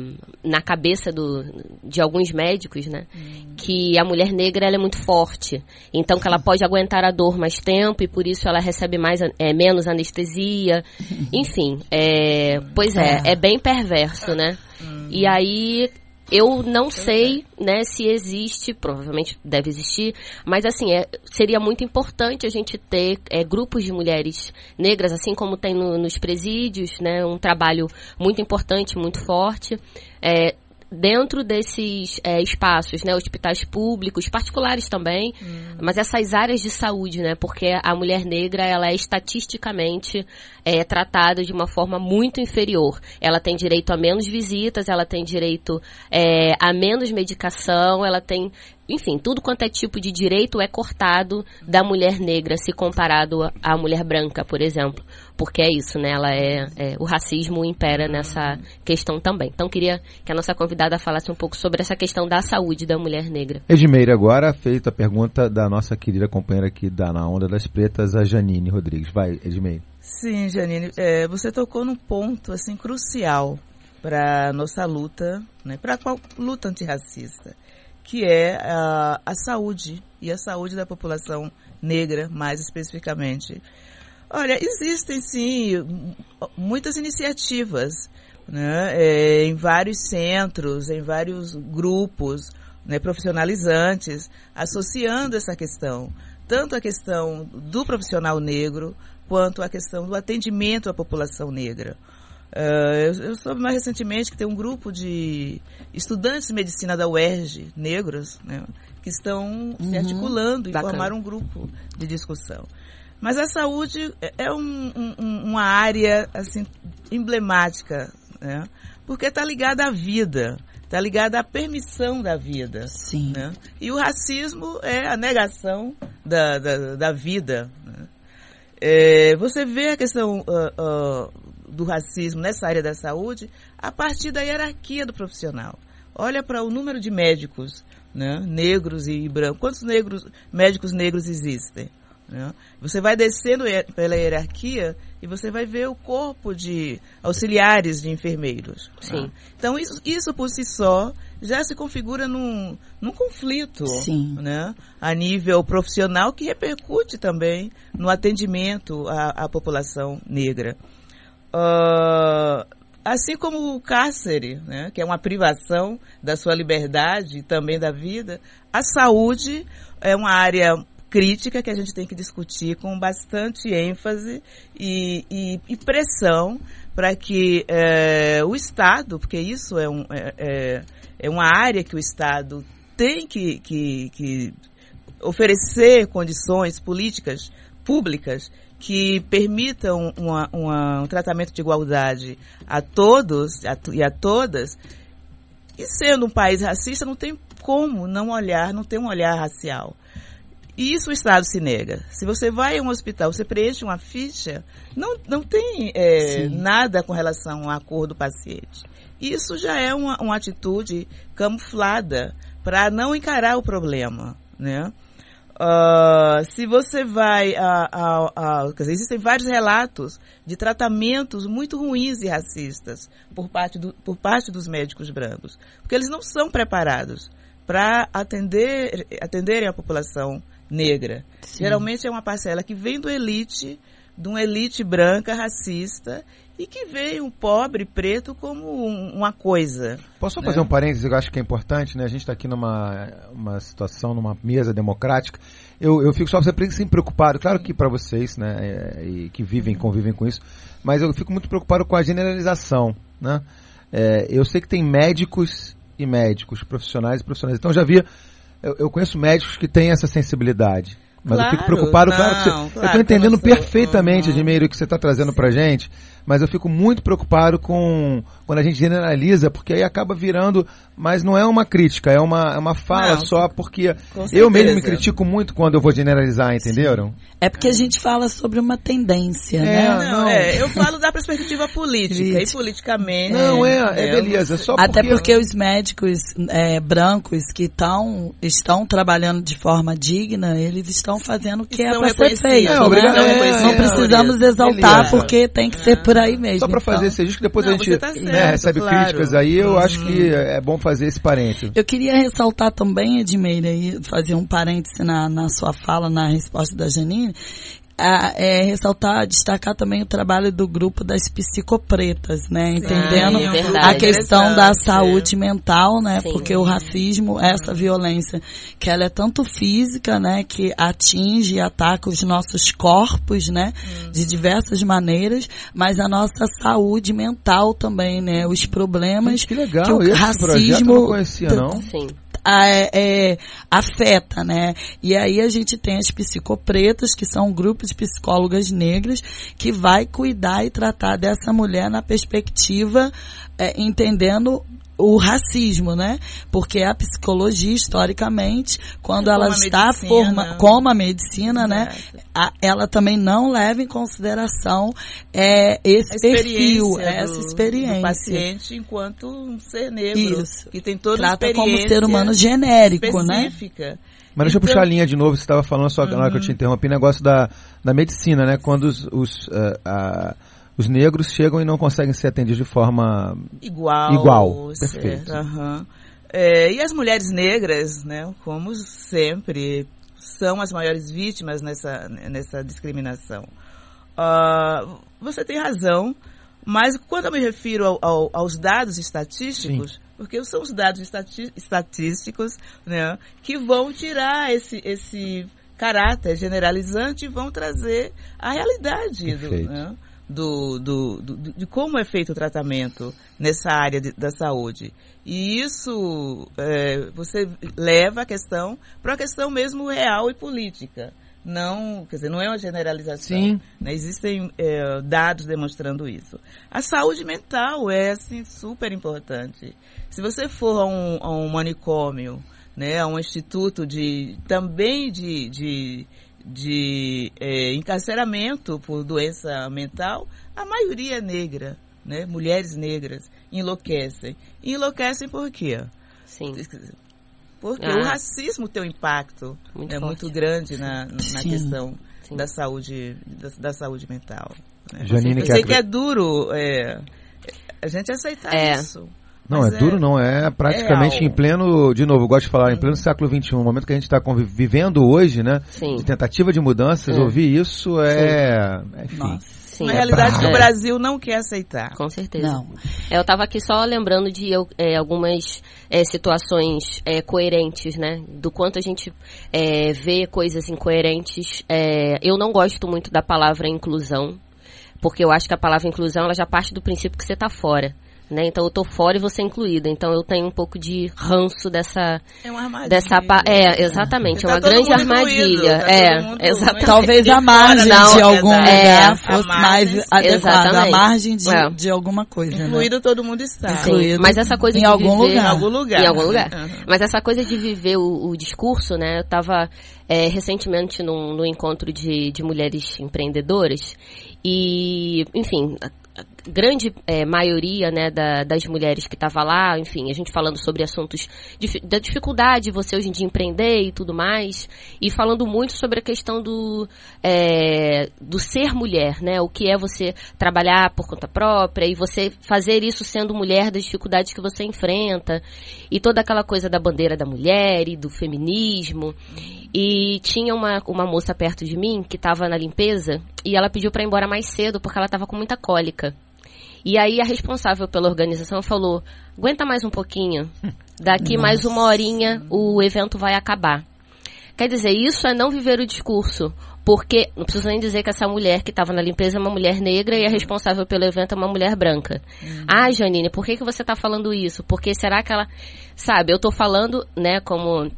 na cabeça do, de alguns médicos, né? Hum. Que a mulher negra ela é muito forte, então que ela pode aguentar a dor mais tempo e por isso ela recebe mais é, menos anestesia, enfim, é, pois é, é, é bem perverso, né? Hum. E aí eu não sei, né, se existe, provavelmente deve existir, mas assim, é, seria muito importante a gente ter é, grupos de mulheres negras, assim como tem no, nos presídios, né, um trabalho muito importante, muito forte. É, dentro desses é, espaços, né, hospitais públicos, particulares também, hum. mas essas áreas de saúde, né, porque a mulher negra ela é estatisticamente é, tratada de uma forma muito inferior. Ela tem direito a menos visitas, ela tem direito é, a menos medicação, ela tem enfim, tudo quanto é tipo de direito é cortado da mulher negra se comparado à mulher branca, por exemplo. Porque é isso, né? Ela é, é, o racismo impera nessa questão também. Então queria que a nossa convidada falasse um pouco sobre essa questão da saúde da mulher negra. Edmeira, agora feita a pergunta da nossa querida companheira aqui da Na Onda das Pretas, a Janine Rodrigues. Vai, Edmeira. Sim, Janine, é, você tocou num ponto assim crucial para nossa luta, né, para a luta antirracista que é a, a saúde e a saúde da população negra, mais especificamente. Olha, existem sim muitas iniciativas né, é, em vários centros, em vários grupos né, profissionalizantes, associando essa questão, tanto a questão do profissional negro, quanto a questão do atendimento à população negra. Uh, eu, eu, soube mais recentemente que tem um grupo de estudantes de medicina da UERJ, negros, né, que estão uhum, se articulando e bacana. formaram um grupo de discussão. Mas a saúde é, é um, um, uma área assim emblemática, né, porque está ligada à vida, está ligada à permissão da vida. Sim. Né? E o racismo é a negação da, da, da vida. Né? É, você vê a questão uh, uh, do racismo nessa área da saúde a partir da hierarquia do profissional. Olha para o número de médicos né, negros e brancos. Quantos negros, médicos negros existem? Né? Você vai descendo pela hierarquia e você vai ver o corpo de auxiliares de enfermeiros. Né? Sim. Né? Então, isso, isso por si só já se configura num, num conflito Sim. Né? a nível profissional que repercute também no atendimento à, à população negra. Uh, assim como o cárcere, né, que é uma privação da sua liberdade e também da vida, a saúde é uma área crítica que a gente tem que discutir com bastante ênfase e, e, e pressão para que é, o Estado, porque isso é, um, é, é, é, uma área que o Estado tem que, que, que oferecer condições políticas públicas que permitam uma, uma, um tratamento de igualdade a todos a, e a todas, e sendo um país racista, não tem como não olhar, não ter um olhar racial. E isso o Estado se nega. Se você vai a um hospital, você preenche uma ficha, não, não tem é, nada com relação à cor do paciente. Isso já é uma, uma atitude camuflada para não encarar o problema, né? Uh, se você vai a, a, a, dizer, existem vários relatos de tratamentos muito ruins e racistas por parte, do, por parte dos médicos brancos, porque eles não são preparados para atender, atenderem a população negra. Sim. Geralmente é uma parcela que vem do elite de uma elite branca racista e que vê um pobre preto como um, uma coisa. Posso né? fazer um parênteses eu acho que é importante, né? A gente está aqui numa uma situação, numa mesa democrática. Eu, eu fico só sempre preocupado, claro que para vocês, né, é, e que vivem, convivem com isso, mas eu fico muito preocupado com a generalização, né? É, eu sei que tem médicos e médicos, profissionais e profissionais. Então já vi, eu, eu conheço médicos que têm essa sensibilidade. Mas claro, eu fico preocupado, não, claro, que você, claro eu estou entendendo perfeitamente, uhum. Edmeiro, o que você está trazendo pra gente, mas eu fico muito preocupado com quando a gente generaliza, porque aí acaba virando, mas não é uma crítica, é uma, é uma fala Não, só, porque eu mesmo me critico muito quando eu vou generalizar, entenderam? É porque a gente fala sobre uma tendência, É, né? Não, não. é, eu falo da perspectiva política e politicamente. Não, é, é beleza, é só Até porque... porque os médicos é, brancos que tão, estão trabalhando de forma digna, eles estão fazendo o que é para ser feito. É, né? Não, é, não precisamos é, exaltar beleza. porque tem que ser por aí mesmo. Só pra então. fazer esse que depois Não, a gente tá né, recebe claro. críticas aí, eu acho Uhum. que é bom fazer esse parênteses. Eu queria ressaltar também, Edmeira, e fazer um parêntese na, na sua fala, na resposta da Janine, a- é, ressaltar, destacar também o trabalho do grupo das psicopretas, né? Entendendo é verdade. a questão da saúde mental, né? Sim. Porque o racismo, essa violência, que ela é tanto física, né? Que atinge e ataca os nossos corpos, né? De diversas maneiras, mas a nossa saúde mental também, né? Os problemas Que legal, que o racismo não conhecia, não. Sim. A- é, afeta, né? E aí a gente tem as psicopretas, que são um grupo de psicólogas negras, que vai cuidar e tratar dessa mulher na perspectiva, é, entendendo o racismo, né? Porque a psicologia, historicamente, quando É ela como a está medicina. forma, como a medicina, né? A- ela também não leva em consideração é, esse perfil, experiência essa do- experiência. do paciente enquanto um ser negro. Isso. Que tem toda Trata como ser humano genérico, né? específica. Mas deixa eu Então- puxar a linha de novo, você estava falando só na hora que eu te interrompi, negócio da, da medicina, né? Quando os, os, eh, a- os negros chegam e não conseguem ser atendidos de forma igual. Igual, certo, perfeito. aham. É, e as mulheres negras, né, como sempre, são as maiores vítimas nessa, nessa discriminação. Ah, você tem razão, mas quando eu me refiro ao- ao- aos dados estatísticos, porque são os dados estati- estatísticos né, que vão tirar esse, esse caráter generalizante e vão trazer a realidade do, né, do, do, do- de como é feito o tratamento nessa área de- da saúde. E isso é, você leva a questão para a questão mesmo real e política. Não, quer dizer, não é uma generalização. Sim. né? Existem é, dados demonstrando isso. A saúde mental é assim, super importante. Se você for a um, a um manicômio, né, a um instituto de também de, de, de é, encarceramento por doença mental, a maioria é negra, né? Mulheres negras enlouquecem. E enlouquecem por quê? Sim. Porque Ah. o racismo tem um impacto Muito né, forte. muito grande na, na Sim. questão Sim. da saúde da, da saúde mental. né? Janine Eu sei que é duro é, a gente aceitar É. isso. Não, Mas é, duro não, é praticamente real. em pleno, de novo, eu gosto de falar, em pleno século XXI, o momento que a gente está vivendo hoje, né? Sim. De tentativa de mudanças, É. ouvir isso é, é enfim. Nossa. Sim. Uma É realidade que o Brasil não quer aceitar. Com certeza. Não. É, Eu estava aqui só lembrando de é, algumas é, situações é, coerentes, né? Do quanto a gente é, vê coisas incoerentes. É, eu não gosto muito da palavra inclusão, porque eu acho que a palavra inclusão ela já parte do princípio que você está fora. Né? Então eu tô fora e você é incluída. Então eu tenho um pouco de ranço dessa É uma armadilha. dessa pa- é exatamente Tá é uma grande armadilha. tá é, exatamente. Talvez a margem da de algum sociedade. lugar fosse margem, mais adequada. A margem de, É. de alguma coisa. né? Incluído todo mundo está. Sim, incluído mas essa coisa em de algum viver, lugar. Em algum lugar. Em algum lugar. Uhum. Mas essa coisa de viver o, o discurso, né? Eu estava recentemente num, num encontro de, de mulheres empreendedoras e, enfim, grande é, maioria né, da, das mulheres que estava lá, enfim, a gente falando sobre assuntos da dificuldade de você hoje em dia empreender e tudo mais, e falando muito sobre a questão do, é, do ser mulher, né? O que é você trabalhar por conta própria e você fazer isso sendo mulher das dificuldades que você enfrenta, e toda aquela coisa da bandeira da mulher e do feminismo. E tinha uma, uma moça perto de mim que estava na limpeza e ela pediu para ir embora mais cedo porque ela estava com muita cólica. E aí a responsável pela organização falou: aguenta mais um pouquinho, daqui Nossa. mais uma horinha o evento vai acabar. Quer dizer, isso é não viver o discurso. Porque, não preciso nem dizer que essa mulher que estava na limpeza é uma mulher negra e a responsável pelo evento é uma mulher branca. Uhum. Ah, Janine, por que, que você está falando isso? Porque será que ela. Sabe, eu estou falando, né, como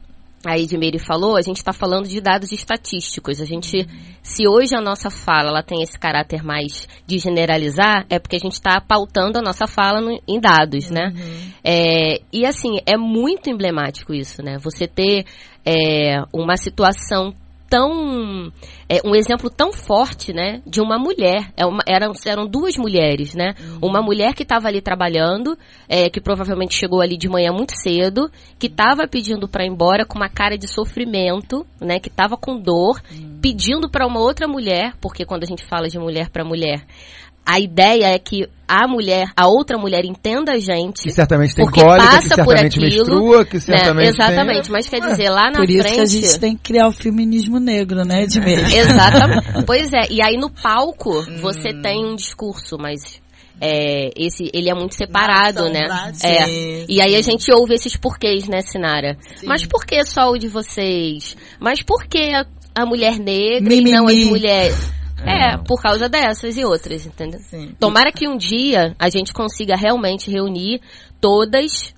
a Edmeire falou, a gente está falando de dados estatísticos. A gente, se hoje a nossa fala ela tem esse caráter mais de generalizar, é porque a gente está pautando a nossa fala no, em dados, né? Uhum. É, e assim, é muito emblemático isso, né? Você ter é, uma situação tão é, um exemplo tão forte, né, de uma mulher. É uma, eram, eram duas mulheres, né? Uhum. Uma mulher que estava ali trabalhando, é, que provavelmente chegou ali de manhã muito cedo, que estava pedindo para ir embora com uma cara de sofrimento, né? Que estava com dor, uhum. pedindo para uma outra mulher, porque quando a gente fala de mulher para mulher, a ideia é que a mulher, a outra mulher entenda a gente. Que certamente tem cólica, passa que certamente por aquilo, menstrua, que né? certamente né? Exatamente, tem... mas quer dizer, lá na por frente... Por isso que a gente tem que criar o feminismo negro, né, de mesmo. Exatamente. pois é, e aí no palco você hum. tem um discurso, mas é, esse, ele é muito separado, Nossa, né? É. Sim, e aí a gente ouve esses porquês, né, Sinara? Sim. Mas por que só o de vocês? Mas por que a, a mulher negra Mimimi. e não as mulheres? É, por causa dessas e outras, entendeu? Sim. Tomara que um dia a gente consiga realmente reunir todas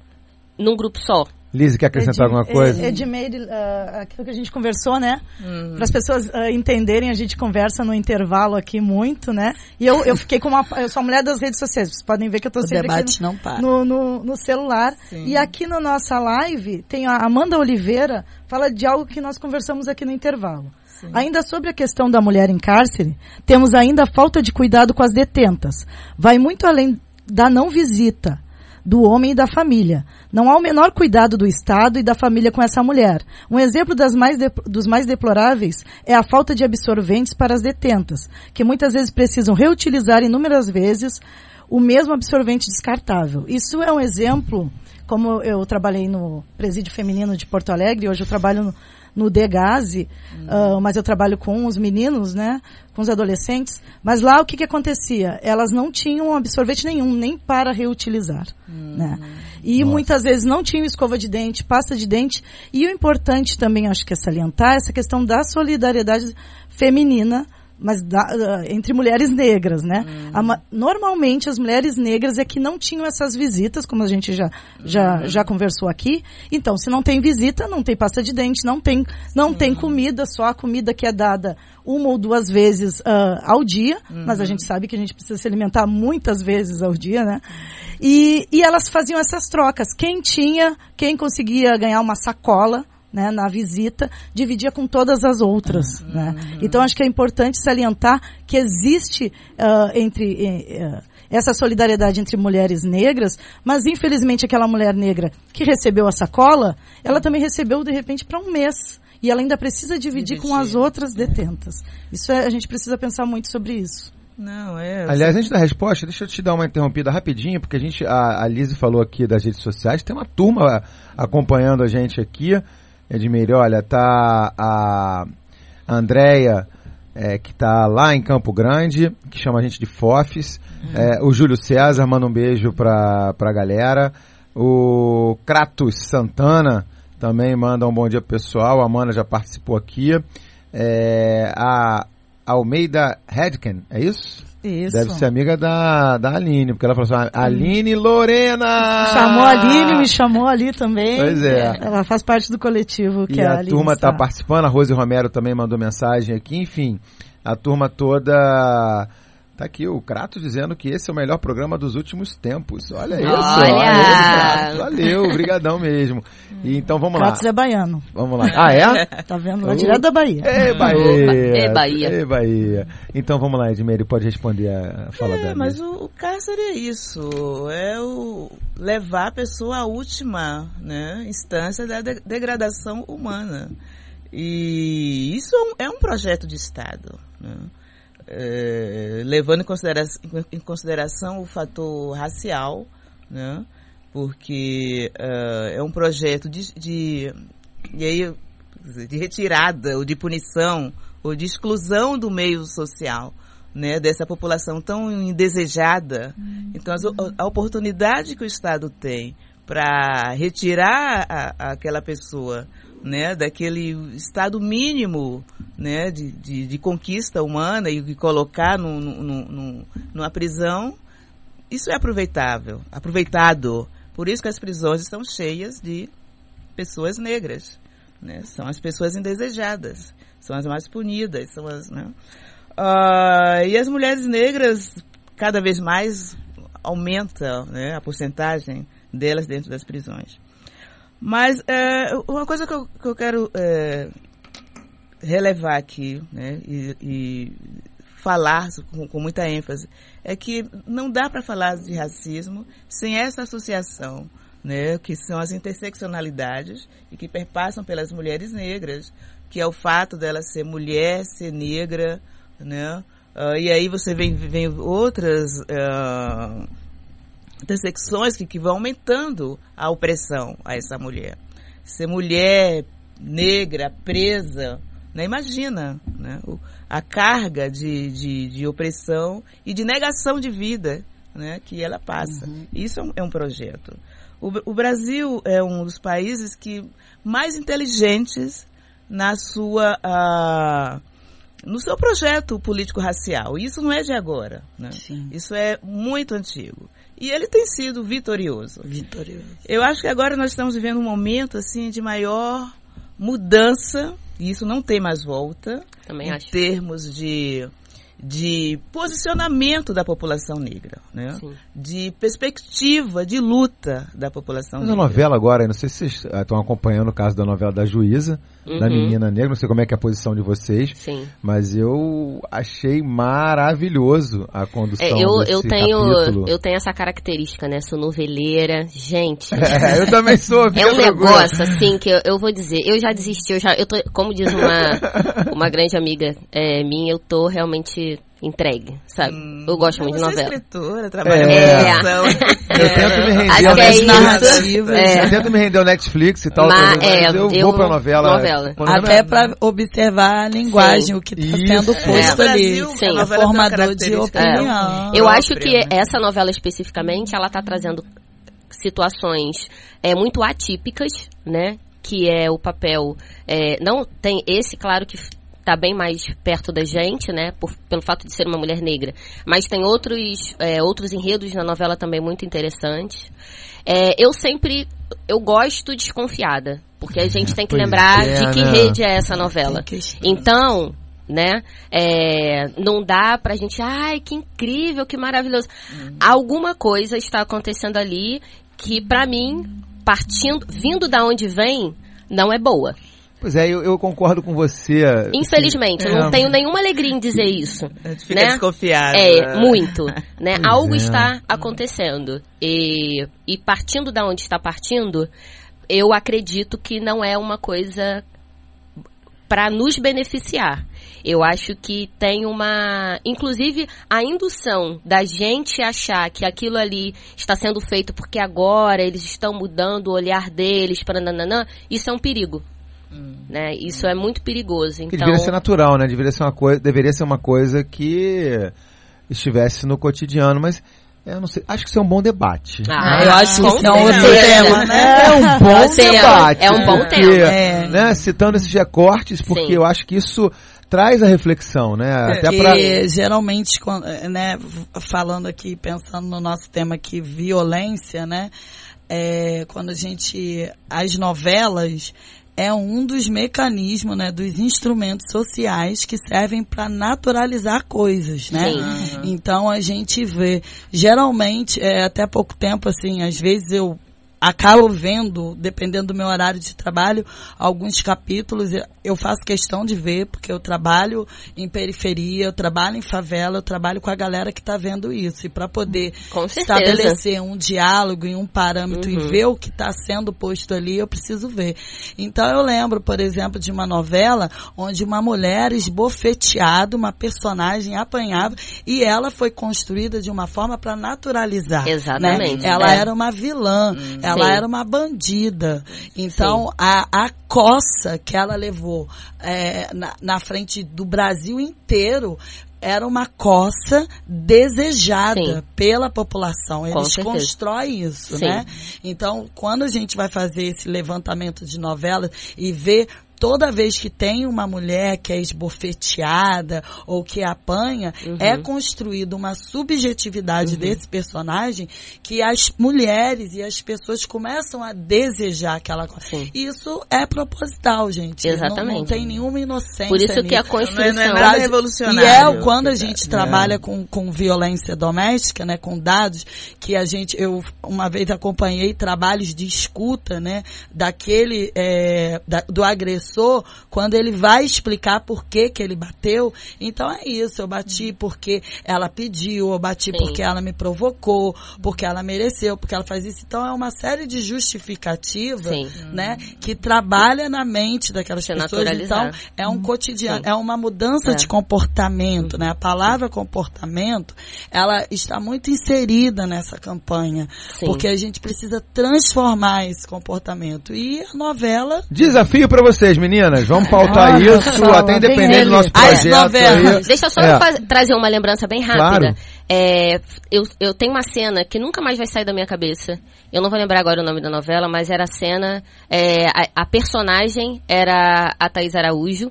num grupo só. Lise, quer acrescentar Ed, alguma coisa? Edmeire, uh, aquilo que a gente conversou, né? Uhum. Para as pessoas uh, entenderem, a gente conversa no intervalo aqui muito, né? E eu, eu fiquei com uma... Eu sou a mulher das redes sociais, vocês podem ver que eu estou sempre debate no, não para. No, no, no celular. Sim. E aqui na no nossa live, tem a Amanda Oliveira, fala de algo que nós conversamos aqui no intervalo. Ainda sobre a questão da mulher em cárcere, temos ainda a falta de cuidado com as detentas. Vai muito além da não visita do homem e da família. Não há o menor cuidado do Estado e da família com essa mulher. Um exemplo mais dos mais deploráveis é a falta de absorventes para as detentas, que muitas vezes precisam reutilizar inúmeras vezes o mesmo absorvente descartável. Isso é um exemplo, como eu trabalhei no presídio feminino de Porto Alegre, hoje eu trabalho no, no Degase, uhum. uh, mas eu trabalho com os meninos, né? Com os adolescentes. Mas lá o que, que acontecia? Elas não tinham absorvente nenhum, nem para reutilizar. Uhum. Né? E Nossa. muitas vezes não tinham escova de dente, pasta de dente. E o importante também, acho que é salientar, essa questão da solidariedade feminina mas da, uh, entre mulheres negras, né? Uhum. A, normalmente as mulheres negras é que não tinham essas visitas, como a gente já, já, uhum. já conversou aqui. Então, se não tem visita, não tem pasta de dente, não tem, não tem comida, só a comida que é dada uma ou duas vezes uh, ao dia, uhum. mas a gente sabe que a gente precisa se alimentar muitas vezes ao dia, né? E, e elas faziam essas trocas. Quem tinha, quem conseguia ganhar uma sacola, né, na visita, dividia com todas as outras. Uhum. Né? Então acho que é importante salientar que existe uh, entre uh, essa solidariedade entre mulheres negras, mas infelizmente aquela mulher negra que recebeu a sacola, ela também recebeu de repente para um mês. E ela ainda precisa dividir, dividir. com as outras detentas. Isso é, a gente precisa pensar muito sobre isso. Não, é. Aliás, antes da resposta, deixa eu te dar uma interrompida rapidinho, porque a gente, a, a Lise falou aqui das redes sociais, tem uma turma acompanhando a gente aqui. Edmir, olha, tá a Andréia, é, que tá lá em Campo Grande, que chama a gente de Fofes. Uhum. É, o Júlio César manda um beijo pra, pra galera. O Kratos Santana também manda um bom dia pro pessoal. A Amanda já participou aqui. É, a Almeida Hedken, é isso? Isso. Deve ser amiga da, da Aline, porque ela falou assim, Aline Lorena! Chamou a Aline, me chamou ali também. Pois é. Ela faz parte do coletivo que e a, a turma está participando, a Rose Romero também mandou mensagem aqui, enfim, a turma toda Tá aqui o Crato dizendo que esse é o melhor programa dos últimos tempos. Olha isso. Olha! olha isso, Valeu, brigadão mesmo. E, então vamos lá. Kratos é baiano. Vamos lá. Ah, é? Tá vendo? Lá direto da Bahia. É Bahia. É Bahia. É Bahia. Então vamos lá, Edmeire, pode responder a fala É, dela. mas o, o cárcere é isso, é o levar a pessoa à última né, instância da de- degradação humana. E isso é um, é um projeto de Estado, né? É, levando em consideração, em consideração o fator racial, né? porque é, é um projeto de, de, e aí, de retirada ou de punição ou de exclusão do meio social né, dessa população tão indesejada. Então, as a oportunidade que o Estado tem para retirar a- aquela pessoa né, daquele estado mínimo né, de, de, de conquista humana e colocar num- num- num- numa prisão, isso é aproveitável, aproveitado. Por isso que as prisões estão cheias de pessoas negras. Né? São as pessoas indesejadas, são as mais punidas, são as. Né? Ah, e as mulheres negras, cada vez mais, aumenta né, a porcentagem delas dentro das prisões. Mas é, uma coisa que eu, que eu quero é, relevar aqui né, e, e falar com, com muita ênfase é que não dá para falar de racismo sem essa associação, né, que são as interseccionalidades e que perpassam pelas mulheres negras, que é o fato dela ser mulher, ser negra, né, ah, e aí você vem, vem outras ah, intersecções que, que vão aumentando a opressão a essa mulher. Ser mulher negra, presa, né? imagina né? o- a carga de, de, de opressão e de negação de vida né? que ela passa. Isso é um, é um projeto. O, o Brasil é um dos países que mais inteligentes na sua ah, no seu projeto político-racial. Isso não é de agora. Né? Isso é muito antigo. E ele tem sido vitorioso. Vitorioso. Eu acho que agora nós estamos vivendo um momento assim de maior mudança, e isso não tem mais volta, Também em acho. termos de, de posicionamento da população negra, né? Sim. de perspectiva de luta da população Mas a negra. novela agora, não sei se vocês estão acompanhando o caso da novela da Juíza, da Uhum. menina negra, não sei como é que é a posição de vocês, Sim. mas eu achei maravilhoso a condução É, eu, desse eu tenho capítulo. eu tenho essa característica, né? Sou noveleira, gente. É, eu também sou. É um negócio assim que eu, eu vou dizer, eu já desisti, eu já, eu tô, como diz uma, uma grande amiga é, minha, eu tô realmente entregue, sabe? eu gosto muito de Você é novela. escritora, trabalha É. Eu tento me render ao é Netflix. narrativas. É. Eu tento me render ao Netflix e tal, Mas, mas, é, eu, eu- vou pra novela. novela. Até eu- para observar a linguagem, Sim. o que está Isso. sendo É. posto No ali. Sim. formador de opinião. Eu acho que né? essa novela especificamente, ela tá trazendo situações é, muito atípicas, né? Que é o papel. é, não tem esse, claro que tá bem mais perto da gente, né? Por, pelo fato de ser uma mulher negra. Mas tem outros, é, outros enredos na novela também muito interessantes. É, eu sempre. Eu gosto desconfiada. Porque a gente tem que Pois lembrar é, de que né? rede é essa novela. Então, né? é, não dá pra gente, ai, que incrível, que maravilhoso. Alguma coisa está acontecendo ali que, pra mim, partindo, vindo da onde vem, não é boa. Pois é, eu, eu concordo com você. Infelizmente, eu É. não tenho nenhuma alegria em dizer isso. A gente fica né? desconfiado. É, muito, né? Pois Algo é. está acontecendo. E, e partindo da onde está partindo, eu acredito que não é uma coisa para nos beneficiar. Eu acho que tem uma. Inclusive, a indução da gente achar que aquilo ali está sendo feito porque agora eles estão mudando o olhar deles para nananã, isso é um perigo. Né? Isso é muito perigoso. Que Então, deveria ser natural, né? Deveria ser uma coisa, deveria ser uma coisa que estivesse no cotidiano, mas eu não sei, acho que isso é um bom debate. Ah, eu acho que isso é um tema, né? É um bom é- debate. é um bom porque, tema. É. Né, citando esses recortes, porque Sim. eu acho que isso traz a reflexão, né? Até Porque pra... geralmente, né, falando aqui, pensando no nosso tema aqui, violência, né? é, quando a gente. As novelas, é um dos mecanismos, né, dos instrumentos sociais que servem para naturalizar coisas, né? Sim. Então a gente vê, geralmente, é, até pouco tempo, assim, às vezes eu acabo vendo, dependendo do meu horário de trabalho, alguns capítulos eu faço questão de ver, porque eu trabalho em periferia, eu trabalho em favela, eu trabalho com a galera que está vendo isso. E para poder certeza. estabelecer um diálogo e um parâmetro Uhum. e ver o que está sendo posto ali, eu preciso ver. Então eu lembro, por exemplo, de uma novela onde uma mulher esbofeteada, uma personagem apanhava e ela foi construída de uma forma para naturalizar. né? Exatamente. Ela É. era uma vilã, ela Sim. era uma bandida. Então a, a coça que ela levou é, na, na frente do Brasil inteiro era uma coça desejada Sim. pela população. Eles constroem isso, Sim. né? Então, quando a gente vai fazer esse levantamento de novelas e ver toda vez que tem uma mulher que é esbofeteada ou que apanha, Uhum. é construída uma subjetividade desse personagem que as mulheres e as pessoas começam a desejar aquela coisa. Sim. Isso é proposital, gente. Não- Não, Exatamente. tem nenhuma inocência Por isso que a nisso. construção... Não é nada Traz- revolucionário. E é quando a gente É. trabalha com, com violência doméstica, né, com dados, que a gente, eu uma vez acompanhei trabalhos de escuta, né, daquele, é, da- do agressor, quando ele vai explicar por que que ele bateu. Então é isso, eu bati porque ela pediu, eu bati Sim. porque ela me provocou, porque ela mereceu, porque ela faz isso. Então é uma série de justificativas, né, que trabalha na mente daquelas Se pessoas. naturalizar. Então é um cotidiano, Sim. é uma mudança É. de comportamento, né? A palavra comportamento, ela está muito inserida nessa campanha, Sim. porque a gente precisa transformar esse comportamento. E a novela Desafio pra vocês, meninas. Vamos pautar Olha isso, só, até independente do nosso As projeto. novelas. Deixa eu só É. trazer uma lembrança bem rápida. Claro. É, eu, eu tenho uma cena que nunca mais vai sair da minha cabeça. Eu não vou lembrar agora o nome da novela, mas era a cena. é, a, a personagem era a Thaís Araújo.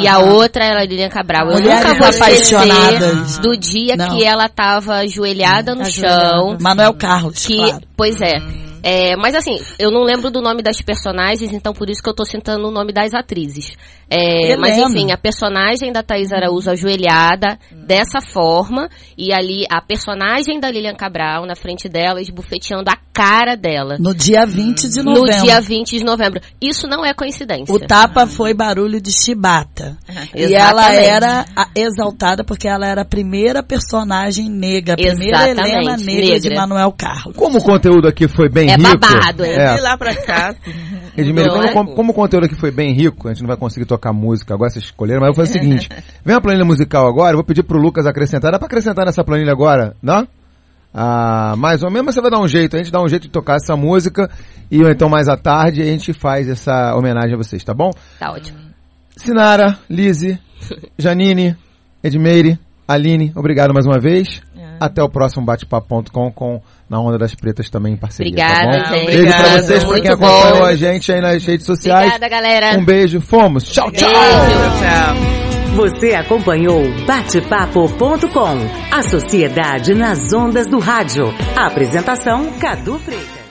E a outra era a Lilian Cabral. Eu Mulheres nunca vou esquecer apaixonadas. do dia Não. que ela tava ajoelhada no Ajoelhada. chão. Manuel Carlos, Que, claro. pois é. É, mas assim, eu não lembro do nome das personagens, então por isso que eu tô citando o nome das atrizes. É, mas enfim, a personagem da Thaís Araújo ajoelhada dessa forma, e ali a personagem da Lilian Cabral na frente dela, esbufeteando a cara dela. No dia 20 de No novembro. dia 20 de novembro. Isso não é coincidência. O tapa foi barulho de chibata. E Exatamente. ela era a- exaltada porque ela era a primeira personagem negra, a primeira Exatamente, Helena negra, de negra. Manuel Carlos. Como o conteúdo aqui foi bem É rico. babado, é. De lá pra cá. Edmir, Não como, é? como- como o conteúdo aqui foi bem rico, a gente não vai conseguir tocar música agora, vocês escolheram, mas eu vou fazer o seguinte. Vem a planilha musical agora, eu vou pedir pro Lucas acrescentar. Dá pra acrescentar nessa planilha agora? Não? Ah, mais ou menos, mas você vai dar um jeito. A gente dá um jeito de tocar essa música e ou então mais à tarde a gente faz essa homenagem a vocês, tá bom? Tá ótimo. Sinara, Lise, Janine, Edmeire, Aline, obrigado mais uma vez. Até o próximo bate-papo.com com Na Onda das Pretas também em parceria. Obrigada, tá bom? gente. Beijo pra vocês, pra quem acompanhou bom. a gente aí nas redes sociais. Obrigada, galera. Um beijo, fomos. Tchau, tchau. Beijo. Tchau. Você acompanhou Batepapo.com, a sociedade nas ondas do rádio. Apresentação Cadu Freitas.